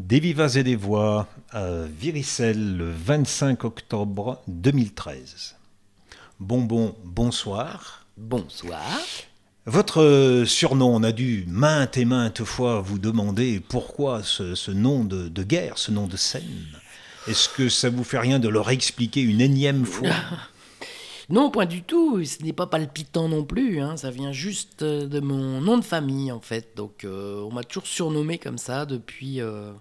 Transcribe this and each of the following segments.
Des Vivas et des Voix à Viricelle le 25 octobre 2013. Bonbon, bonsoir. Bonsoir. Votre surnom, on a dû maintes et maintes fois vous demander pourquoi ce, nom de, de, guerre, ce nom de scène. Est-ce que ça vous fait rien de leur expliquer une énième fois? Non, point du tout. Ce n'est pas palpitant non plus. Hein. Ça vient juste euh, de mon nom de famille, en fait. Donc, euh, on m'a toujours surnommé comme ça depuis euh,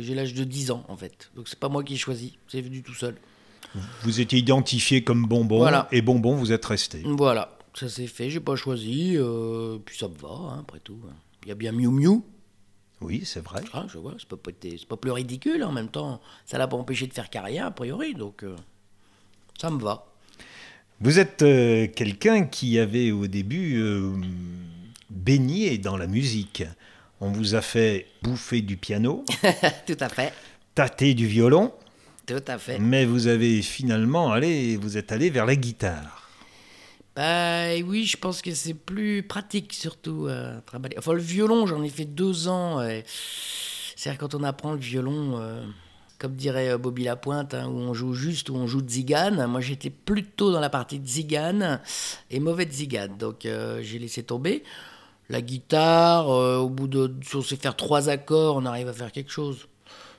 que j'ai l'âge de 10 ans, en fait. Donc, c'est pas moi qui ai choisi. C'est venu tout seul. Vous étiez identifié comme Bonbon. Et Bonbon, vous êtes resté. Voilà. Ça s'est fait. J'ai pas choisi. puis ça me va, hein, après tout. Il y a bien Miu Miu. Oui, c'est vrai. Ah, je vois, c'est pas, pas, plus ridicule en même temps. Ça l'a pas empêché de faire carrière, a priori, donc ça me va. Vous êtes euh, quelqu'un qui avait au début euh, baigné dans la musique. On vous a fait bouffer du piano. Tout à fait. Tâter du violon. Tout à fait. Mais vous avez finalement allé, vous êtes allé vers la guitare. Bah oui, je pense que c'est plus pratique surtout à travailler. Enfin, le violon, j'en ai fait deux ans. C'est-à-dire quand on apprend le violon. Euh, comme dirait euh, Bobby Lapointe, hein, où on joue juste, où on joue de zigane. Moi, j'étais plutôt dans la partie de zigane et mauvais de zigane. Donc, euh, j'ai laissé tomber. La guitare, euh, au bout de. Si on sait faire trois accords, on arrive à faire quelque chose.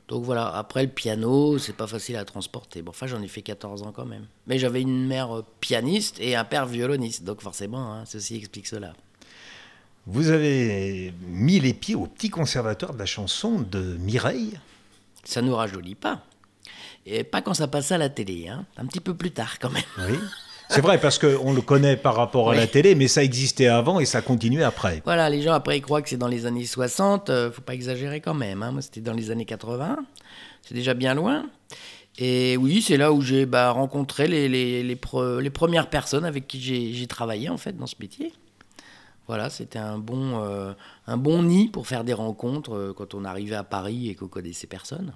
Donc voilà, après le piano, c'est pas facile à transporter. Bon, enfin, j'en ai fait 14 ans quand même. Mais j'avais une mère pianiste et un père violoniste, donc forcément, hein, ceci explique cela. Vous avez mis les pieds au petit conservatoire de la chanson de Mireille? Ça nous rajeunit pas. Et pas quand ça passe à la télé, hein. un petit peu plus tard quand même. Oui. C'est vrai, parce qu'on le connaît par rapport à la télé, mais ça existait avant et ça continue après. Voilà, les gens après ils croient que c'est dans les années 60, euh, faut pas exagérer quand même. Hein. Moi c'était dans les années 80, c'est déjà bien loin. Et oui, c'est là où j'ai bah, rencontré les, les, les, les, premières personnes avec qui j'ai travaillé en fait dans ce métier. Voilà, c'était un bon, euh, un bon nid pour faire des rencontres euh, quand on arrivait à Paris et qu'on connaissait personne.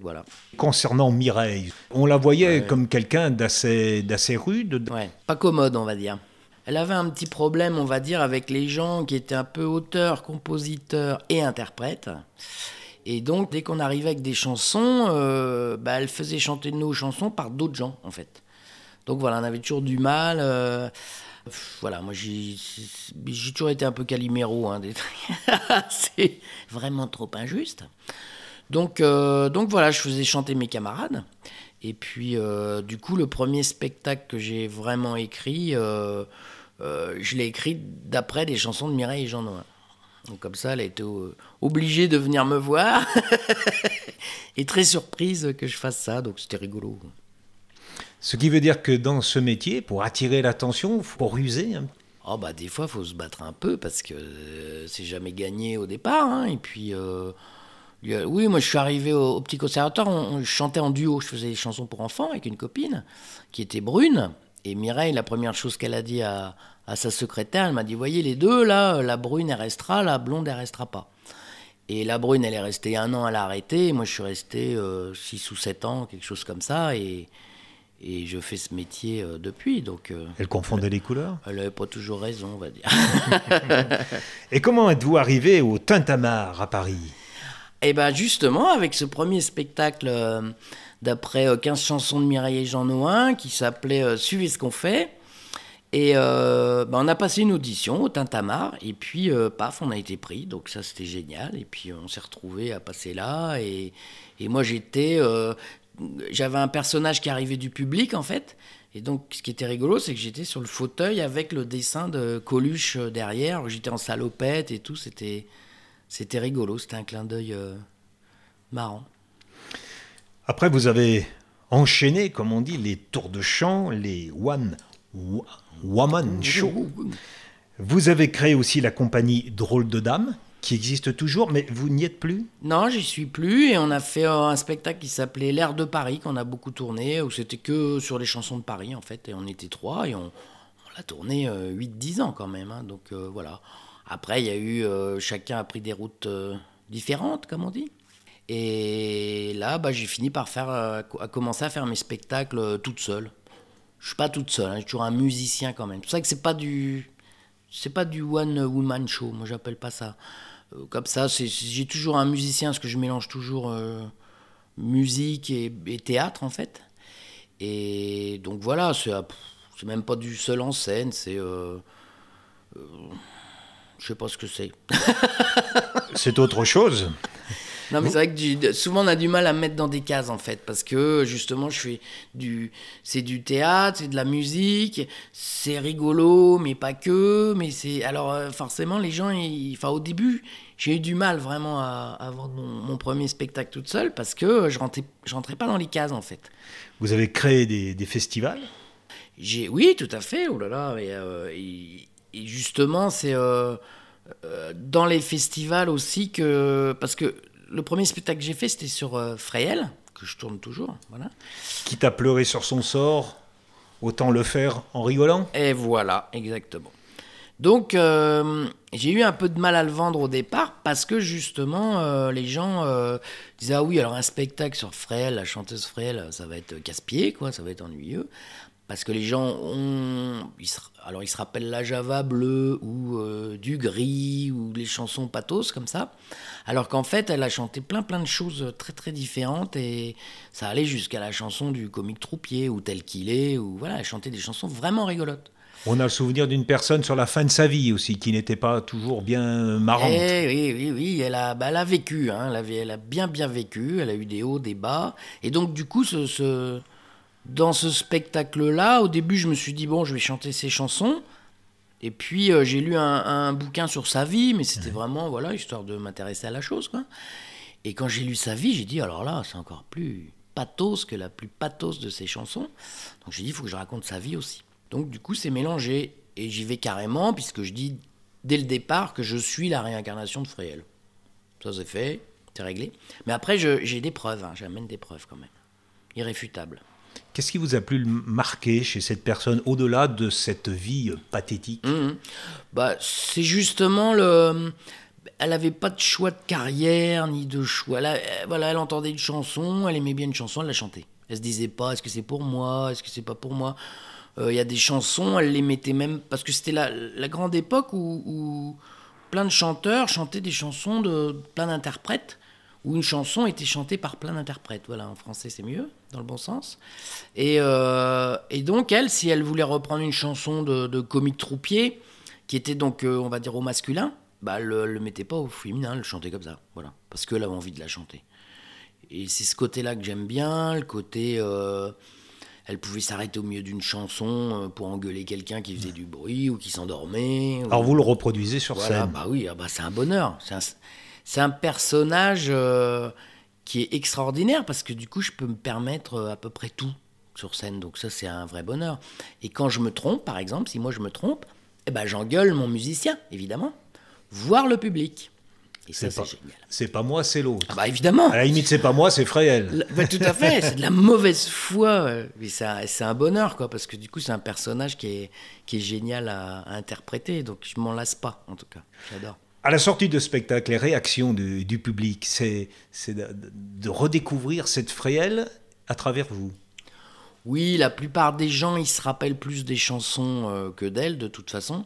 Voilà. Concernant Mireille, on la voyait comme quelqu'un d'assez, d'assez rude. Ouais, pas commode, on va dire. Elle avait un petit problème, on va dire, avec les gens qui étaient un peu auteurs, compositeurs et interprètes. Et donc, dès qu'on arrivait avec des chansons, euh, bah, elle faisait chanter nos chansons par d'autres gens, en fait. Donc voilà, on avait toujours du mal. Voilà, moi j'ai toujours été un peu caliméro. Hein, c'est vraiment trop injuste. Donc, euh, donc voilà, je faisais chanter mes camarades. Et puis, euh, du coup, le premier spectacle que j'ai vraiment écrit, euh, je l'ai écrit d'après des chansons de Mireille et Jean Noël. Donc comme ça, elle a été obligée de venir me voir. et très surprise que je fasse ça, donc c'était rigolo. Ce qui veut dire que dans ce métier, pour attirer l'attention, faut ruser. Oh bah des fois, il faut se battre un peu parce que c'est jamais gagné au départ. Hein. Et puis, euh, oui, moi je suis arrivé au, petit conservatoire, on, chantait en duo, je faisais des chansons pour enfants avec une copine qui était brune. Et Mireille, la première chose qu'elle a dit à, sa secrétaire, elle m'a dit, voyez les deux, là, la brune elle restera, la blonde elle restera pas. Et la brune, elle est restée un an, elle a arrêté. Moi, je suis resté 6 euh, ou 7 ans, quelque chose comme ça. Et, et je fais ce métier euh, depuis. Donc, euh, elle confondait les couleurs? Elle n'avait pas toujours raison, on va dire. et comment êtes-vous arrivé au Tintamarre à Paris? Eh bien, justement, avec ce premier spectacle euh, d'après 15 chansons de Mireille et Jean Noin qui s'appelait Suivez ce qu'on fait. Et ben, on a passé une audition au Tintamarre, et puis paf, on a été pris, donc ça c'était génial. Et puis on s'est retrouvés à passer là, et, et moi j'étais j'avais un personnage qui arrivait du public en fait. Et donc, ce qui était rigolo, c'est que j'étais sur le fauteuil avec le dessin de Coluche euh, derrière. J'étais en salopette et tout. C'était, c'était rigolo. C'était un clin d'œil euh, marrant. Après, vous avez enchaîné, comme on dit, les tours de chant, les one woman show. Vous avez créé aussi la compagnie Drôle de Dames qui existe toujours, mais vous n'y êtes plus? Non, j'y suis plus. Et on a fait euh, un spectacle qui s'appelait L'air de Paris, qu'on a beaucoup tourné, où c'était que sur les chansons de Paris, en fait. Et on était trois, et on, l'a tourné 8-10 euh, ans quand même. Hein. donc euh, voilà. Après, il y a eu. chacun a pris des routes différentes, comme on dit. Et là, bah, j'ai fini par faire, à commencer à faire mes spectacles toute seule. Je suis pas toute seule, hein, j'ai toujours un musicien quand même. C'est pour ça que c'est pas du, c'est pas du one woman show. Moi, j'appelle pas ça. euh, comme ça, j'ai toujours un musicien, parce que je mélange toujours euh, musique et, théâtre, en fait. Et donc voilà, c'est euh, même pas du seul en scène, c'est... euh, euh, je sais pas ce que c'est. C'est autre chose. Non, mais c'est vrai que du- souvent on a du mal à me mettre dans des cases en fait, parce que justement je fais du, c'est du théâtre, c'est de la musique, c'est rigolo, mais pas que, mais c'est, alors euh, forcément les gens, ils- enfin au début j'ai eu du mal vraiment à, à vendre mon, mon premier spectacle toute seule parce que je rentrais, je rentrais pas dans les cases en fait. Vous avez créé des, des festivals? J'ai, oui, tout à fait. Oh là là. Et, euh, et- et justement, c'est euh, euh, dans les festivals aussi que parce que le premier spectacle que j'ai fait, c'était sur euh, que je tourne toujours. Voilà. Quitte à pleurer sur son sort, autant le faire en rigolant? Et voilà, exactement. Donc, euh, j'ai eu un peu de mal à le vendre au départ parce que justement, euh, les gens euh, disaient Ah oui, alors un spectacle sur Frêle, la chanteuse Frêle, ça va être casse-pied, quoi, ça va être ennuyeux. Parce que les gens ont. Ils se, alors, ils se rappellent la Java bleue ou euh, du gris ou les chansons pathos comme ça. Alors qu'en fait, elle a chanté plein plein de choses très très différentes et ça allait jusqu'à la chanson du comique troupier ou tel qu'il est. Ou voilà, elle chantait des chansons vraiment rigolotes. On a le souvenir d'une personne sur la fin de sa vie aussi, qui n'était pas toujours bien marrante. Eh oui, oui, oui, elle a, bah, elle a vécu, hein, elle, avait, elle a bien, bien vécu, elle a eu des hauts, des bas. Et donc, du coup, ce, ce- dans ce spectacle-là, au début, je me suis dit, bon, je vais chanter ses chansons. Et puis, euh, j'ai lu un, un bouquin sur sa vie, mais c'était vraiment, voilà, histoire de m'intéresser à la chose, quoi. Et quand j'ai lu sa vie, j'ai dit, alors là, c'est encore plus pathos que la plus pathos de ses chansons. Donc, j'ai dit, il faut que je raconte sa vie aussi. Donc, du coup, c'est mélangé. Et j'y vais carrément, puisque je dis dès le départ que je suis la réincarnation de Fréhel. Ça, c'est fait, c'est réglé. Mais après, j'ai des preuves, hein, j'amène des preuves quand même. Irréfutables. Qu'est-ce qui vous a plus marqué chez cette personne, au-delà de cette vie euh, pathétique? Mhm. Bah, c'est justement le. Elle n'avait pas de choix de carrière ni de choix. Elle, elle- voilà, elle entendait une chanson, elle aimait bien une chanson, elle la chantait. Elle se disait pas est-ce que c'est pour moi, est-ce que c'est pas pour moi? Euh, Il y a des chansons, elle les mettait même parce que c'était la, la grande époque où plein de chanteurs chantaient des chansons de plein d'interprètes où une chanson était chantée par plein d'interprètes. Voilà, en français c'est mieux, dans le bon sens. Et, euh, et donc elle, si elle voulait reprendre une chanson de, de comique troupier, qui était donc, euh, on va dire, au masculin, bah, elle le, le mettait pas au féminin, elle le chantait comme ça, voilà, parce qu'elle avait envie de la chanter. Et c'est ce côté-là que j'aime bien, le côté... euh, elle pouvait s'arrêter au milieu d'une chanson pour engueuler quelqu'un qui faisait du bruit ou qui s'endormait. ou- Alors vous le reproduisez sur voilà, scène. bah oui, ah bah c'est un bonheur. Un, c'est un personnage euh, qui est extraordinaire parce que du coup, je peux me permettre euh, à peu près tout sur scène. Donc ça, c'est un vrai bonheur. Et quand je me trompe, par exemple, si moi je me trompe, eh ben, j'engueule mon musicien, évidemment, voire le public. Et ça, C'est génial. c'est pas moi, c'est l'autre. Ah bah évidemment. À la limite, c'est pas moi, c'est Fréhel. Bah, tout à fait, c'est de la mauvaise foi. Mais c'est un, c'est un bonheur, quoi, parce que du coup, c'est un personnage qui est, qui est génial à, à interpréter. Donc, je m'en lasse pas, en tout cas. J'adore. À la sortie de spectacle, les réactions du, public, c'est de, redécouvrir cette Fréhel à travers vous. Oui, la plupart des gens, ils se rappellent plus des chansons euh, que d'elle, de toute façon.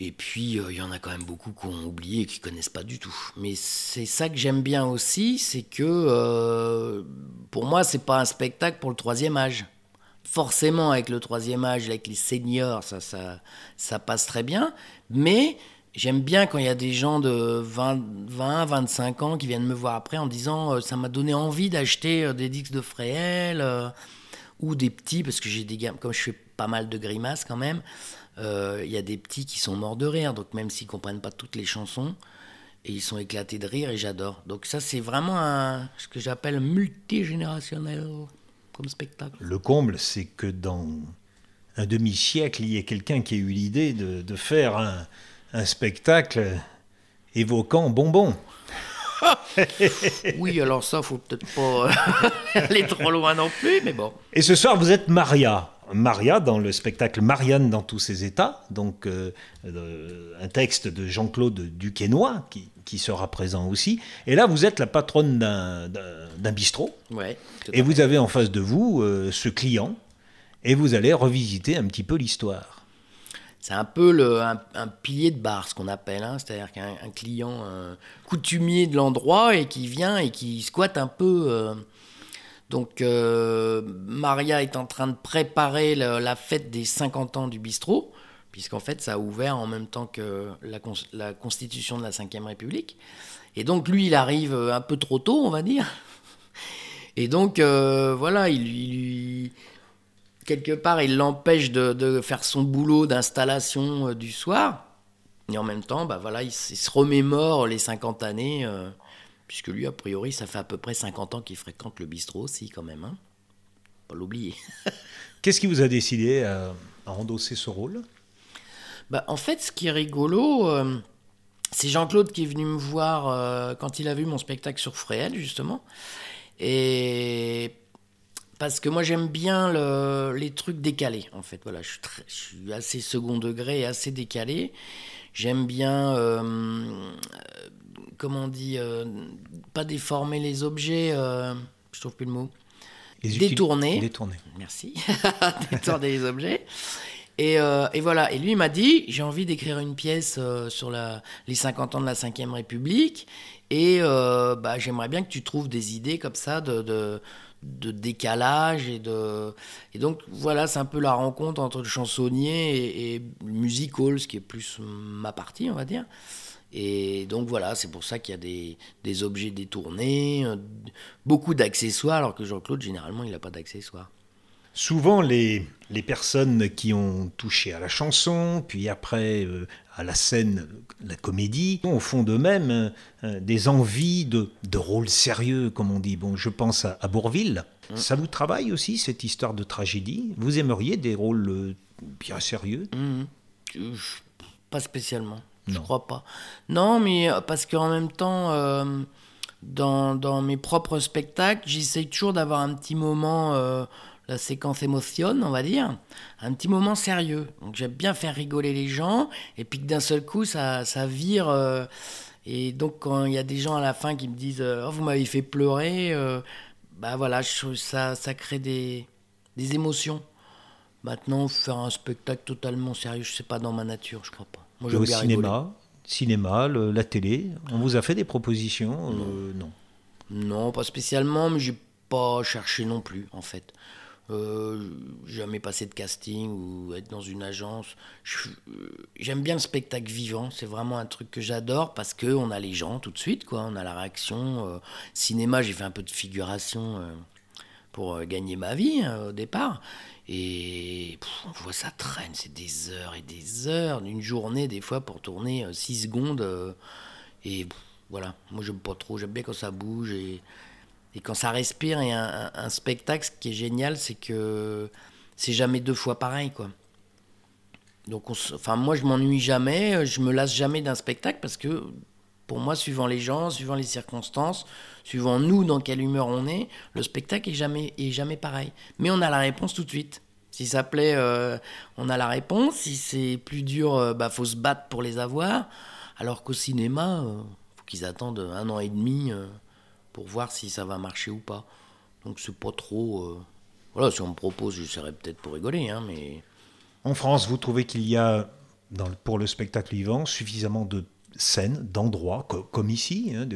Et puis, euh, il y en a quand même beaucoup qui ont oublié et qui connaissent pas du tout. Mais c'est ça que j'aime bien aussi, c'est que euh, pour moi, c'est pas un spectacle pour le troisième âge. Forcément, avec le troisième âge, avec les seniors, ça, ça, ça passe très bien. Mais j'aime bien quand il y a des gens de 20, 20, 25 ans qui viennent me voir après en disant euh, ça m'a donné envie d'acheter euh, des disques de Fréhel euh, ou des petits, parce que j'ai des gammes, comme je fais pas mal de grimaces quand même, il y a des petits qui sont morts de rire, donc même s'ils comprennent pas toutes les chansons, et ils sont éclatés de rire et j'adore. Donc ça c'est vraiment ce que j'appelle multigénérationnel comme spectacle. Le comble, c'est que dans un demi-siècle, il y ait quelqu'un qui ait eu l'idée de faire un, un spectacle évoquant bonbon. Oui, alors ça faut peut-être pas euh, aller trop loin non plus, mais bon. Et ce soir, vous êtes Maria. Maria dans le spectacle Marianne dans tous ses états, donc euh, euh, un texte de Jean-Claude Duquesnoy qui, qui sera présent aussi. Et là, vous êtes la patronne d'un- bistrot Ouais. et vous avez en face de vous euh, ce client et vous allez revisiter un petit peu l'histoire. C'est un peu le, un, pilier de bar, ce qu'on appelle, hein. c'est-à-dire qu'un client coutumier de l'endroit et qui vient et qui squatte un peu. donc Maria est en train de préparer la fête des 50 ans du bistrot puisqu'en fait, ça a ouvert en même temps que la, constitution de la Ve République. Et donc, lui, il arrive un peu trop tôt, on va dire. Et donc, euh, voilà, il lui. Quelque part, il l'empêche de, faire son boulot d'installation euh, du soir. Et en même temps, bah voilà, il, se remémore les 50 années, euh, puisque lui, a priori, ça fait à peu près 50 ans qu'il fréquente le bistrot aussi, quand même. Hein. Pas l'oublier. Qu'est-ce qui vous a décidé à endosser ce rôle? Bah, en fait, ce qui est rigolo, euh, c'est Jean-Claude qui est venu me voir quand il a vu mon spectacle sur Fréhel, justement. Et parce que moi j'aime bien les trucs décalés en fait. Voilà je suis, assez second degré et assez décalé. J'aime bien euh, comment on dit pas déformer les objets je trouve plus le mot. Détourner. détourner. Merci. Détourner les objets. Euh, et, voilà, et lui il m'a dit, j'ai envie d'écrire une pièce euh, sur la, les 50 ans de la Ve République, et euh, bah, j'aimerais bien que tu trouves des idées comme ça de, de, décalage. Et, de... et donc voilà, c'est un peu la rencontre entre le chansonnier et, le music hall, ce qui est plus ma partie, on va dire. Et donc voilà, c'est pour ça qu'il y a des, des objets détournés, beaucoup d'accessoires, alors que Jean-Claude, généralement, il n'a pas d'accessoires. Souvent, les, les, personnes qui ont touché à la chanson, puis après euh, à la scène, la comédie, ont au fond d'eux-mêmes euh, des envies de, de rôles sérieux, comme on dit. Bon, je pense à, Bourville. Mm. Ça vous travaille aussi, cette histoire de tragédie? Vous aimeriez des rôles euh, bien sérieux? Mm. Pas spécialement. Je crois pas. Non, mais parce qu'en même temps, dans, dans, mes propres spectacles, j'essaye toujours d'avoir un petit moment la séquence émotionne, on va dire, un petit moment sérieux. Donc j'aime bien faire rigoler les gens, et puis que d'un seul coup, ça, ça vire. Euh, et donc quand il y a des gens à la fin qui me disent euh, oh, vous m'avez fait pleurer, euh, bah voilà, je, ça, ça crée des, des émotions. Maintenant, faire un spectacle totalement sérieux, je sais pas dans ma nature, je crois pas. Moi, le cinéma, cinéma, la télé, on vous a fait des propositions Non? Non, pas spécialement, mais j'ai pas cherché non plus, en fait. Euh, jamais passé de casting ou être dans une agence. J'aime bien le spectacle vivant, c'est vraiment un truc que j'adore parce que on a les gens tout de suite, quoi. On a la réaction. Euh, cinéma, j'ai fait un peu de figuration euh, pour euh, gagner ma vie hein, au départ. Et on voit ça traîne, c'est des heures et des heures, d'une journée des fois pour tourner 6 secondes. et voilà, moi j'aime pas trop, j'aime bien quand ça bouge et et quand ça respire, et un, spectacle, ce qui est génial, c'est que c'est jamais deux fois pareil, quoi. Donc, enfin, moi, je m'ennuie jamais, je me lasse jamais d'un spectacle parce que, pour moi, suivant les gens, suivant les circonstances, suivant nous, dans quelle humeur on est, le spectacle est jamais, est jamais pareil. Mais on a la réponse tout de suite. Si ça plaît, euh, on a la réponse. Si c'est plus dur, il euh, bah, faut se battre pour les avoir. Alors qu'au cinéma, il euh, faut qu'ils attendent un an et demi pour voir si ça va marcher ou pas. Donc c'est pas trop. Euh, voilà, si on me propose, je serais peut-être pour rigoler, hein, mais. En France, vous trouvez qu'il y a, dans, pour le spectacle vivant, suffisamment de scènes, d'endroits, comme ici, hein,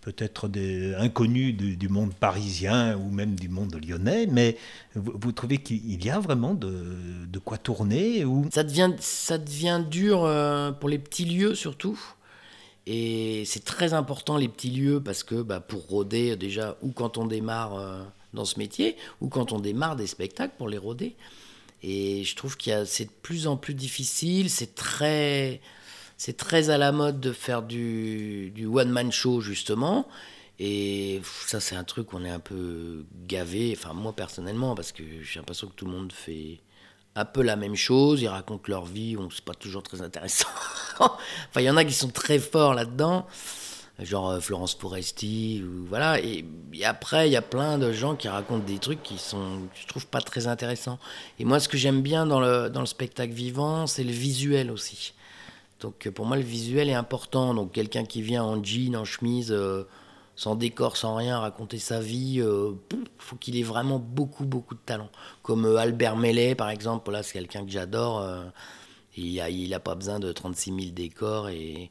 peut-être des inconnus du, monde parisien ou même du monde lyonnais, mais vous, trouvez qu'il y a vraiment de, de quoi tourner ou... ça, devient, ça devient dur euh, pour les petits lieux surtout. Et c'est très important les petits lieux parce que bah, pour rôder déjà, ou quand on démarre euh, dans ce métier, ou quand on démarre des spectacles pour les rôder. Et je trouve qu'il c'est de plus en plus difficile, c'est très, c'est très à la mode de faire du, du one-man show justement. Et ça, c'est un truc où on est un peu gavé, enfin moi personnellement, parce que j'ai l'impression que tout le monde fait un peu la même chose, ils racontent leur vie, bon, c'est pas toujours très intéressant. enfin, il y en a qui sont très forts là-dedans, genre euh, Florence Foresti, ou voilà. Et, après, il y a plein de gens qui racontent des trucs qui sont, je trouve, pas très intéressants. Et moi, ce que j'aime bien dans le, dans le spectacle vivant, c'est le visuel aussi. Donc, pour moi, le visuel est important. Donc, quelqu'un qui vient en jean, en chemise. Euh, sans décor, sans rien, raconter sa vie, euh, faut qu'il ait vraiment beaucoup, beaucoup de talent. Comme euh, Albert Mellet, par exemple, là, c'est quelqu'un que j'adore. Euh, il n'a il a pas besoin de 36 000 décors et,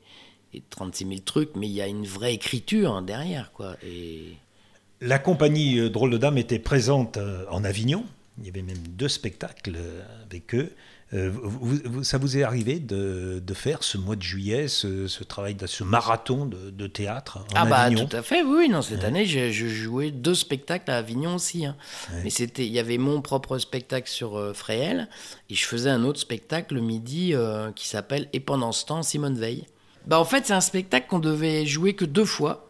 et 36 000 trucs, mais il y a une vraie écriture derrière. Quoi. Et... La compagnie euh, Drôle de Dame était présente en Avignon. Il y avait même deux spectacles avec eux. Vous- ça vous est arrivé de, de faire ce mois de juillet, ce, ce travail, ce marathon de, de théâtre en Ah bah Avignon tout à fait, oui, non, cette année je jouais deux spectacles à Avignon aussi. hein. Mais c'était, il y avait mon propre spectacle sur euh, Fréhel et je faisais un autre spectacle le midi euh, qui s'appelle Et pendant ce temps Simone Veil. Bah en fait c'est un spectacle qu'on devait jouer que deux fois,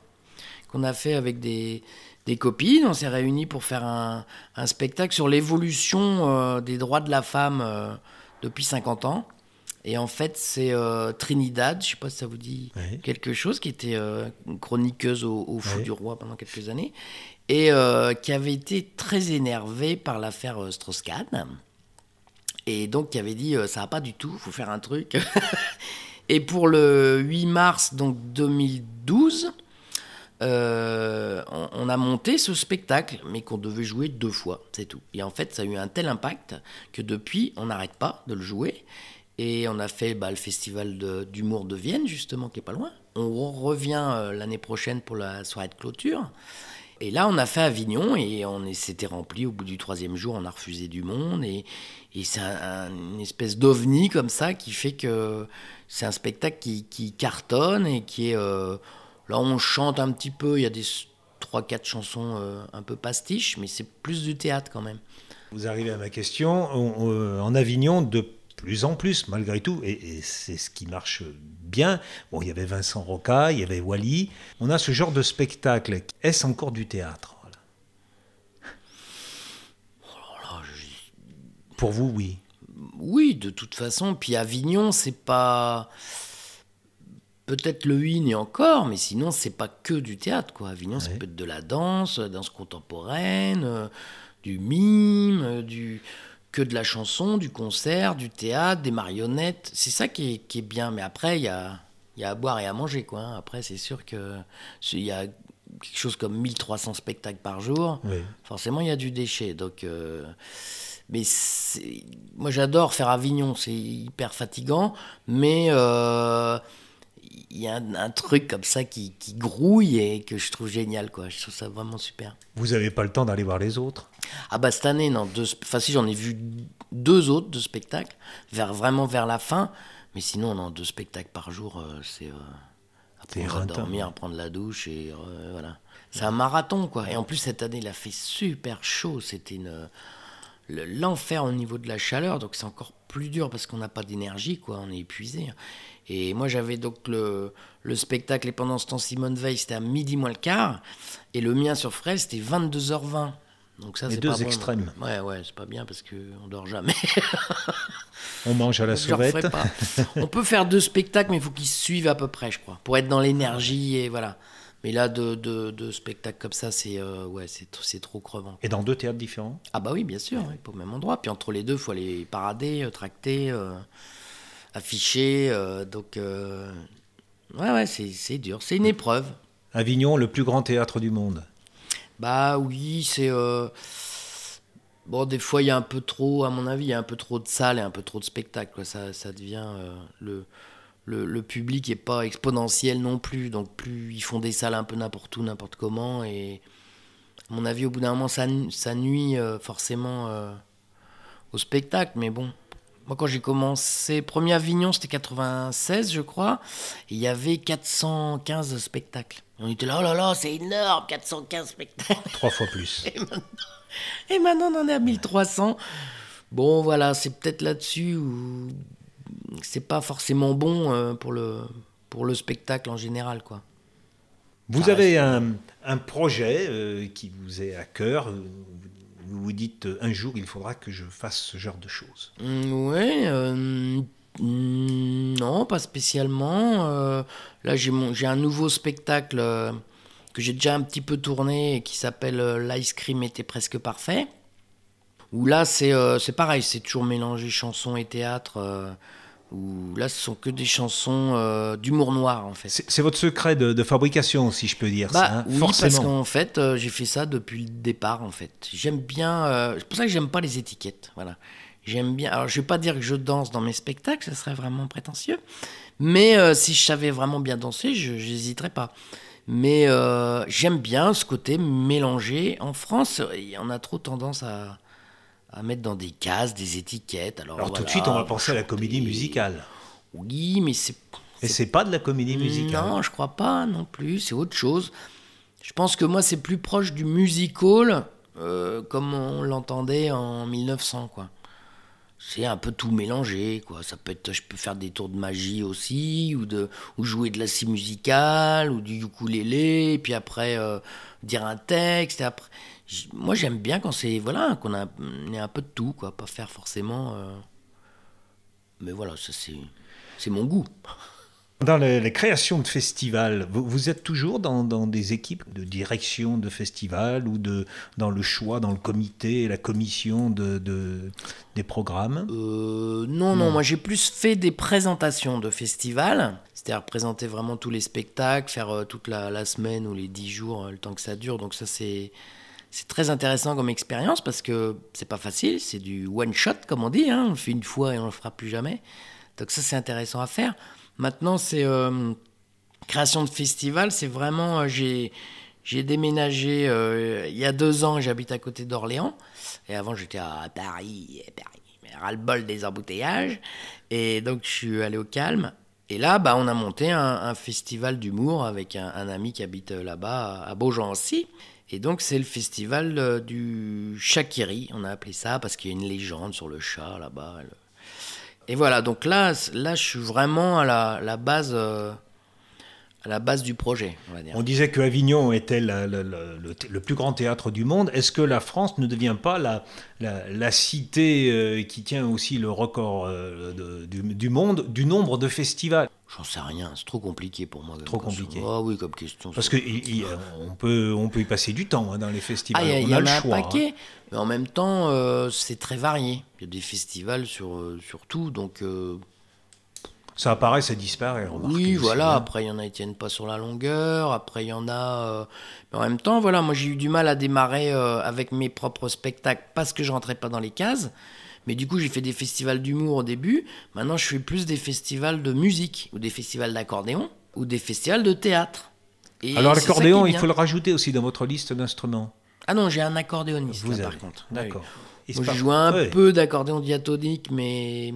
qu'on a fait avec des, des copines. On s'est réunis pour faire un, un spectacle sur l'évolution euh, des droits de la femme euh, depuis 50 ans. Et en fait, c'est euh, Trinidad, je sais pas si ça vous dit quelque chose, qui était euh, chroniqueuse au, au Fou du Roi pendant quelques années, et euh, qui avait été très énervée par l'affaire Strauss-Kahn. Et donc, qui avait dit ça va pas du tout, faut faire un truc. et pour le 8 mars donc 2012, euh, on, a monté ce spectacle, mais qu'on devait jouer deux fois, c'est tout. Et en fait, ça a eu un tel impact que depuis, on n'arrête pas de le jouer. Et on a fait bah, le festival d'humour de, Vienne, justement, qui est pas loin. On revient euh, l'année prochaine pour la soirée de clôture. Et là, on a fait Avignon et on s'était rempli. Au bout du troisième jour, on a refusé du monde. Et, c'est un- un- une espèce d'ovni comme ça qui fait que c'est un spectacle qui, qui cartonne et qui est. euh, là, on chante un petit peu. Il y a des s- trois, quatre chansons euh, un peu pastiches, mais c'est plus du théâtre quand même. Vous arrivez à ma question. On- euh, en Avignon, de plus en plus, malgré tout, et, et c'est ce qui marche bien. Bon, il y avait Vincent Roca, il y avait Wally. On a ce genre de spectacle. Est-ce encore du théâtre? Voilà. Je- Pour vous, oui. Oui, de toute façon. Puis Avignon, c'est pas. Peut-être le Win et encore, mais sinon, c'est pas que du théâtre, quoi. Avignon, ça Ouais. peut être de la danse, euh, danse contemporaine, euh, du mime, euh, du. que de la chanson, du concert, du théâtre, des marionnettes. C'est ça qui est, qui est bien. Mais après, il y a, y a à boire et à manger, quoi. hein. Après, c'est sûr que. Il y a quelque chose comme 1300 spectacles par jour Oui. forcément il y a du déchet. Donc, euh, mais moi j'adore faire Avignon, c'est hyper fatigant, mais euh, il y a un, un truc comme ça qui, qui grouille et que je trouve génial, quoi. Je trouve ça vraiment super. Vous n'avez pas le temps d'aller voir les autres? Ah bah cette année, non, deux, enfin si j'en ai vu deux autres de spectacles, vers, vraiment vers la fin, mais sinon non, deux spectacles par jour, euh, c'est... euh, après dormir, prendre la douche et euh, voilà. C'est un marathon quoi. Et en plus cette année il a fait super chaud, c'était une l'enfer au niveau de la chaleur, donc c'est encore plus dur parce qu'on n'a pas d'énergie quoi, on est épuisé. Et moi j'avais donc le, le spectacle et pendant ce temps Simone Veil c'était à midi moins le quart et le mien sur Frêle c'était 22h20. Donc ça Les c'est deux pas bon. extrêmes. Ouais ouais, c'est pas bien parce que on dort jamais. On mange à la sauvette. On peut faire deux spectacles mais il faut qu'ils se suivent à peu près, je crois, pour être dans l'énergie et voilà. Mais là deux, deux, deux spectacles comme ça c'est euh, ouais, c'est tr- c'est trop crevant. Et dans deux théâtres différents? Ah bah oui, bien sûr, ouais, pas au même endroit. Puis entre les deux, il faut aller parader, euh, tracter, euh, afficher. euh, donc, ouais, ouais, c'est c'est dur. C'est une épreuve. Avignon, le plus grand théâtre du monde. Bah oui, c'est... Bon, des fois, il y a un peu trop, à mon avis, il y a un peu trop de salles et un peu trop de spectacles. quoi. Ça, ça devient... le, le, le public est pas exponentiel non plus. Donc, plus ils font des salles un peu n'importe où, n'importe comment. Et à mon avis, au bout d'un moment, ça, ça nuit euh, forcément euh, au spectacle. Mais bon, moi, quand j'ai commencé, premier Avignon, c'était 96, je crois. Et il y avait 415 spectacles. Et on était là, oh là là, c'est énorme, 415 spectacles. Trois fois plus. Et maintenant, on en est à 1300. Bon, voilà, c'est peut-être là-dessus où c'est pas forcément bon euh, pour, le, pour le spectacle en général, quoi. Vous Ça avez un, un projet euh, qui vous est à cœur. Vous vous dites euh, un jour, il faudra que je fasse ce genre de choses. Mm, euh, mm, non, pas spécialement. Euh, là, j'ai un nouveau spectacle euh, que j'ai déjà un petit peu tourné et qui s'appelle L'ice cream était presque parfait. Où là, c'est c'est pareil, c'est toujours mélangé chanson et théâtre. Où là, ce sont que des chansons euh, d'humour noir, en fait. C'est votre secret de, de fabrication, si je peux dire Bah ça. hein, oui, parce Forcément. qu'en fait, euh, j'ai fait ça depuis le départ, en fait. J'aime bien... euh, c'est pour ça que j'aime pas les étiquettes, voilà. J'aime bien. Alors, je vais pas dire que je danse dans mes spectacles, ça serait vraiment prétentieux. Mais si je savais vraiment bien danser, je n'hésiterais pas. Mais j'aime bien ce côté mélangé. En France, on a trop tendance à, à mettre dans des cases, des étiquettes. Alors, Alors tout de suite, on va penser à la comédie musicale. Oui, mais c'est. Et c'est pas de la comédie musicale. Non, je crois pas non plus. C'est autre chose. Je pense que moi, c'est plus proche du musical, euh, comme on l'entendait en 1900, quoi. C'est un peu tout mélangé, quoi. Ça peut être, je peux faire des tours de magie aussi, ou de, ou jouer de la scie musicale, ou du ukulélé, et puis après euh, dire un texte. Après, moi, j'aime bien quand c'est, voilà, qu'on a, on un peu de tout, quoi. Pas faire forcément. euh, Mais voilà, ça c'est, c'est mon goût. Dans les, les créations de festivals, vous, vous êtes toujours dans, dans des équipes de direction de festivals ou de, dans le choix, dans le comité, la commission de, de- des programmes? Euh, non, non, moi j'ai plus fait des présentations de festivals, c'est-à-dire présenter vraiment tous les spectacles, faire euh, toute la, la semaine ou les dix jours, euh, le temps que ça dure. Donc ça c'est c'est très intéressant comme expérience parce que c'est pas facile, c'est du one shot comme on dit, hein, on le fait une fois et on le fera plus jamais. Donc ça c'est intéressant à faire. Maintenant c'est euh, création de festival, c'est vraiment euh, j'ai déménagé euh, il y a deux ans, j'habite à côté d'Orléans. Et avant, j'étais à Paris, et Paris, ras-le-bol des embouteillages. Et donc, je suis allé au calme. Et là, bah, on a monté un, festival d'humour avec un, ami qui habite là-bas, à Beaugency. Et donc, c'est le festival du Chakiri, on a appelé ça, parce qu'il y a une légende sur le chat là-bas. Et voilà, donc là, là je suis vraiment à la, la base, euh, à la base du projet, on va dire. On disait que Avignon était la- la- la- le, le plus grand théâtre du monde. Est-ce que la France ne devient pas la, cité euh, qui tient aussi le record euh, de- du, du monde du nombre de festivals? J'en sais rien, c'est trop compliqué pour moi. Trop compliqué. Ah oui, comme question. Parce qu'on peut, on peut y passer du temps hein, dans les festivals. Ah, il y, a- on il y a en le a un hein. paquet, mais en même temps, euh, c'est très varié. Il y a des festivals sur, euh, sur tout, donc euh, Ça apparaît, ça disparaît. oui, voilà. Après, il y en a qui tiennent pas sur la longueur. Après, il y en a. euh, Mais en même temps, voilà, moi j'ai eu du mal à démarrer euh, avec mes propres spectacles parce que je rentrais pas dans les cases. Mais du coup, j'ai fait des festivals d'humour au début. Maintenant, je fais plus des festivals de musique ou des festivals d'accordéon ou des festivals de théâtre. Et Alors l'accordéon, il faut le rajouter aussi dans votre liste d'instruments. Ah non, j'ai un accordéoniste Vous là, avez. par contre. D'accord. Et Moi, c'est j'ai joué un Ouais. peu d'accordéon diatonique, mais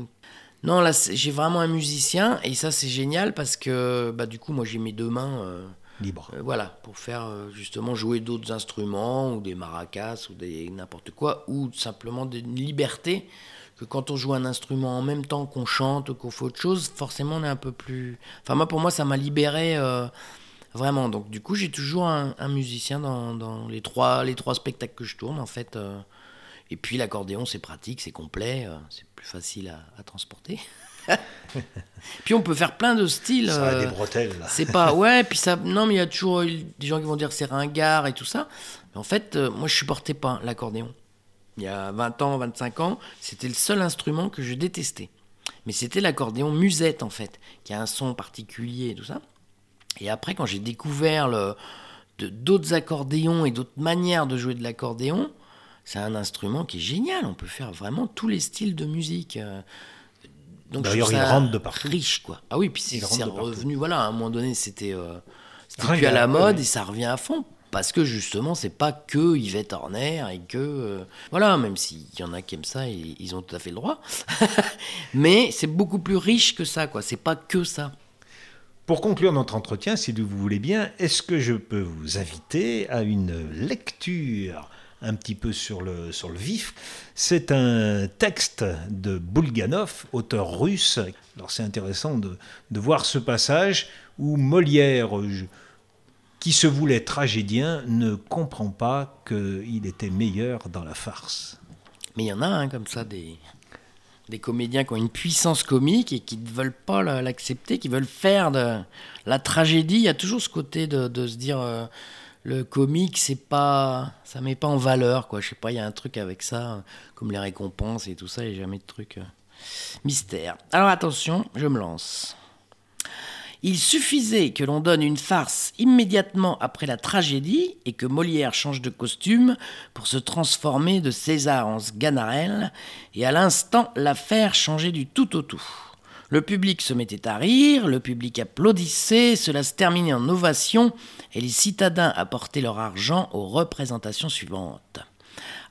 non, là, j'ai vraiment un musicien et ça, c'est génial parce que bah, du coup, moi, j'ai mes deux mains, euh, libre. euh, voilà, pour faire euh, justement jouer d'autres instruments ou des maracas ou des n'importe quoi ou simplement une liberté que quand on joue un instrument en même temps qu'on chante ou qu'on fait autre chose, forcément, on est un peu plus. Enfin, moi, pour moi, ça m'a libéré. euh, Vraiment, donc du coup j'ai toujours un, un musicien dans, dans les, trois, les trois spectacles que je tourne en fait. euh, et puis l'accordéon, c'est pratique, c'est complet, euh, c'est plus facile à, à transporter. puis on peut faire plein de styles. Ça a euh, des bretelles. là. c'est pas. Ouais, puis ça. Non, mais il y a toujours des gens qui vont dire que c'est ringard et tout ça. Mais en fait, euh, moi je supportais pas l'accordéon. Il y a 20 ans, 25 ans, c'était le seul instrument que je détestais. Mais c'était l'accordéon musette en fait, qui a un son particulier et tout ça. Et après, quand j'ai découvert le- de- d'autres accordéons et d'autres manières de jouer de l'accordéon, c'est un instrument qui est génial. On peut faire vraiment tous les styles de musique. euh. Donc, D'ailleurs, il rentre de partout. Riche, quoi. Ah oui, puis c'est revenu. Voilà, à un moment donné, c'était euh, c'était plus à la mode et ça revient à fond. Parce que justement, c'est pas que Yvette Horner et que. euh, voilà, même s'il y en a qui aiment ça et ils ont tout à fait le droit. Mais c'est beaucoup plus riche que ça, quoi. C'est pas que ça. Pour conclure notre entretien, si vous voulez bien, est-ce que je peux vous inviter à une lecture un petit peu sur le, sur le vif C'est un texte de Bulganov, auteur russe. Alors c'est intéressant de, de voir ce passage où Molière, qui se voulait tragédien, ne comprend pas qu'il était meilleur dans la farce. Mais il y en a hein, comme ça des, des comédiens qui ont une puissance comique et qui ne veulent pas la- l'accepter, qui veulent faire de la tragédie. Il y a toujours ce côté de, de se dire euh, le comique, c'est pas, ça met pas en valeur quoi. Je sais pas, il y a un truc avec ça, comme les récompenses et tout ça. Il n'y a jamais de truc euh, mystère. Alors attention, je me lance. Il suffisait que l'on donne une farce immédiatement après la tragédie et que Molière change de costume pour se transformer de César en Sganarelle, et à l'instant l'affaire changeait du tout au tout. Le public se mettait à rire, le public applaudissait, cela se terminait en ovation, et les citadins apportaient leur argent aux représentations suivantes.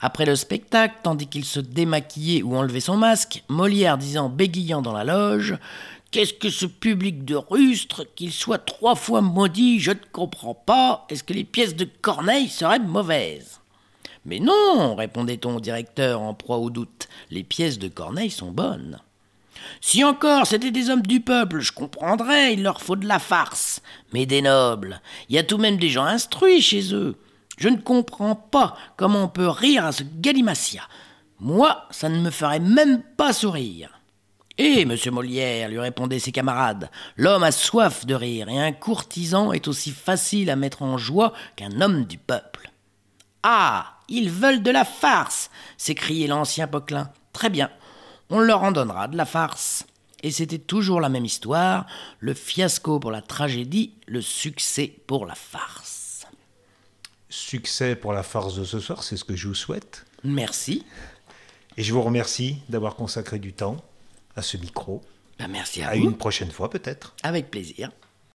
Après le spectacle, tandis qu'il se démaquillait ou enlevait son masque, Molière disait en bégayant dans la loge Qu'est-ce que ce public de rustres, qu'il soit trois fois maudit, je ne comprends pas. Est-ce que les pièces de Corneille seraient mauvaises Mais non, répondait-on au directeur en proie au doute, les pièces de Corneille sont bonnes. Si encore c'étaient des hommes du peuple, je comprendrais, il leur faut de la farce. Mais des nobles, il y a tout de même des gens instruits chez eux. Je ne comprends pas comment on peut rire à ce galimatia. Moi, ça ne me ferait même pas sourire. Eh, monsieur Molière, lui répondaient ses camarades, l'homme a soif de rire, et un courtisan est aussi facile à mettre en joie qu'un homme du peuple. Ah, ils veulent de la farce s'écriait l'ancien Poquelin. Très bien, on leur en donnera de la farce. Et c'était toujours la même histoire, le fiasco pour la tragédie, le succès pour la farce. Succès pour la farce de ce soir, c'est ce que je vous souhaite. Merci. Et je vous remercie d'avoir consacré du temps à ce micro. Ben, merci à, à vous. une prochaine fois peut-être. Avec plaisir.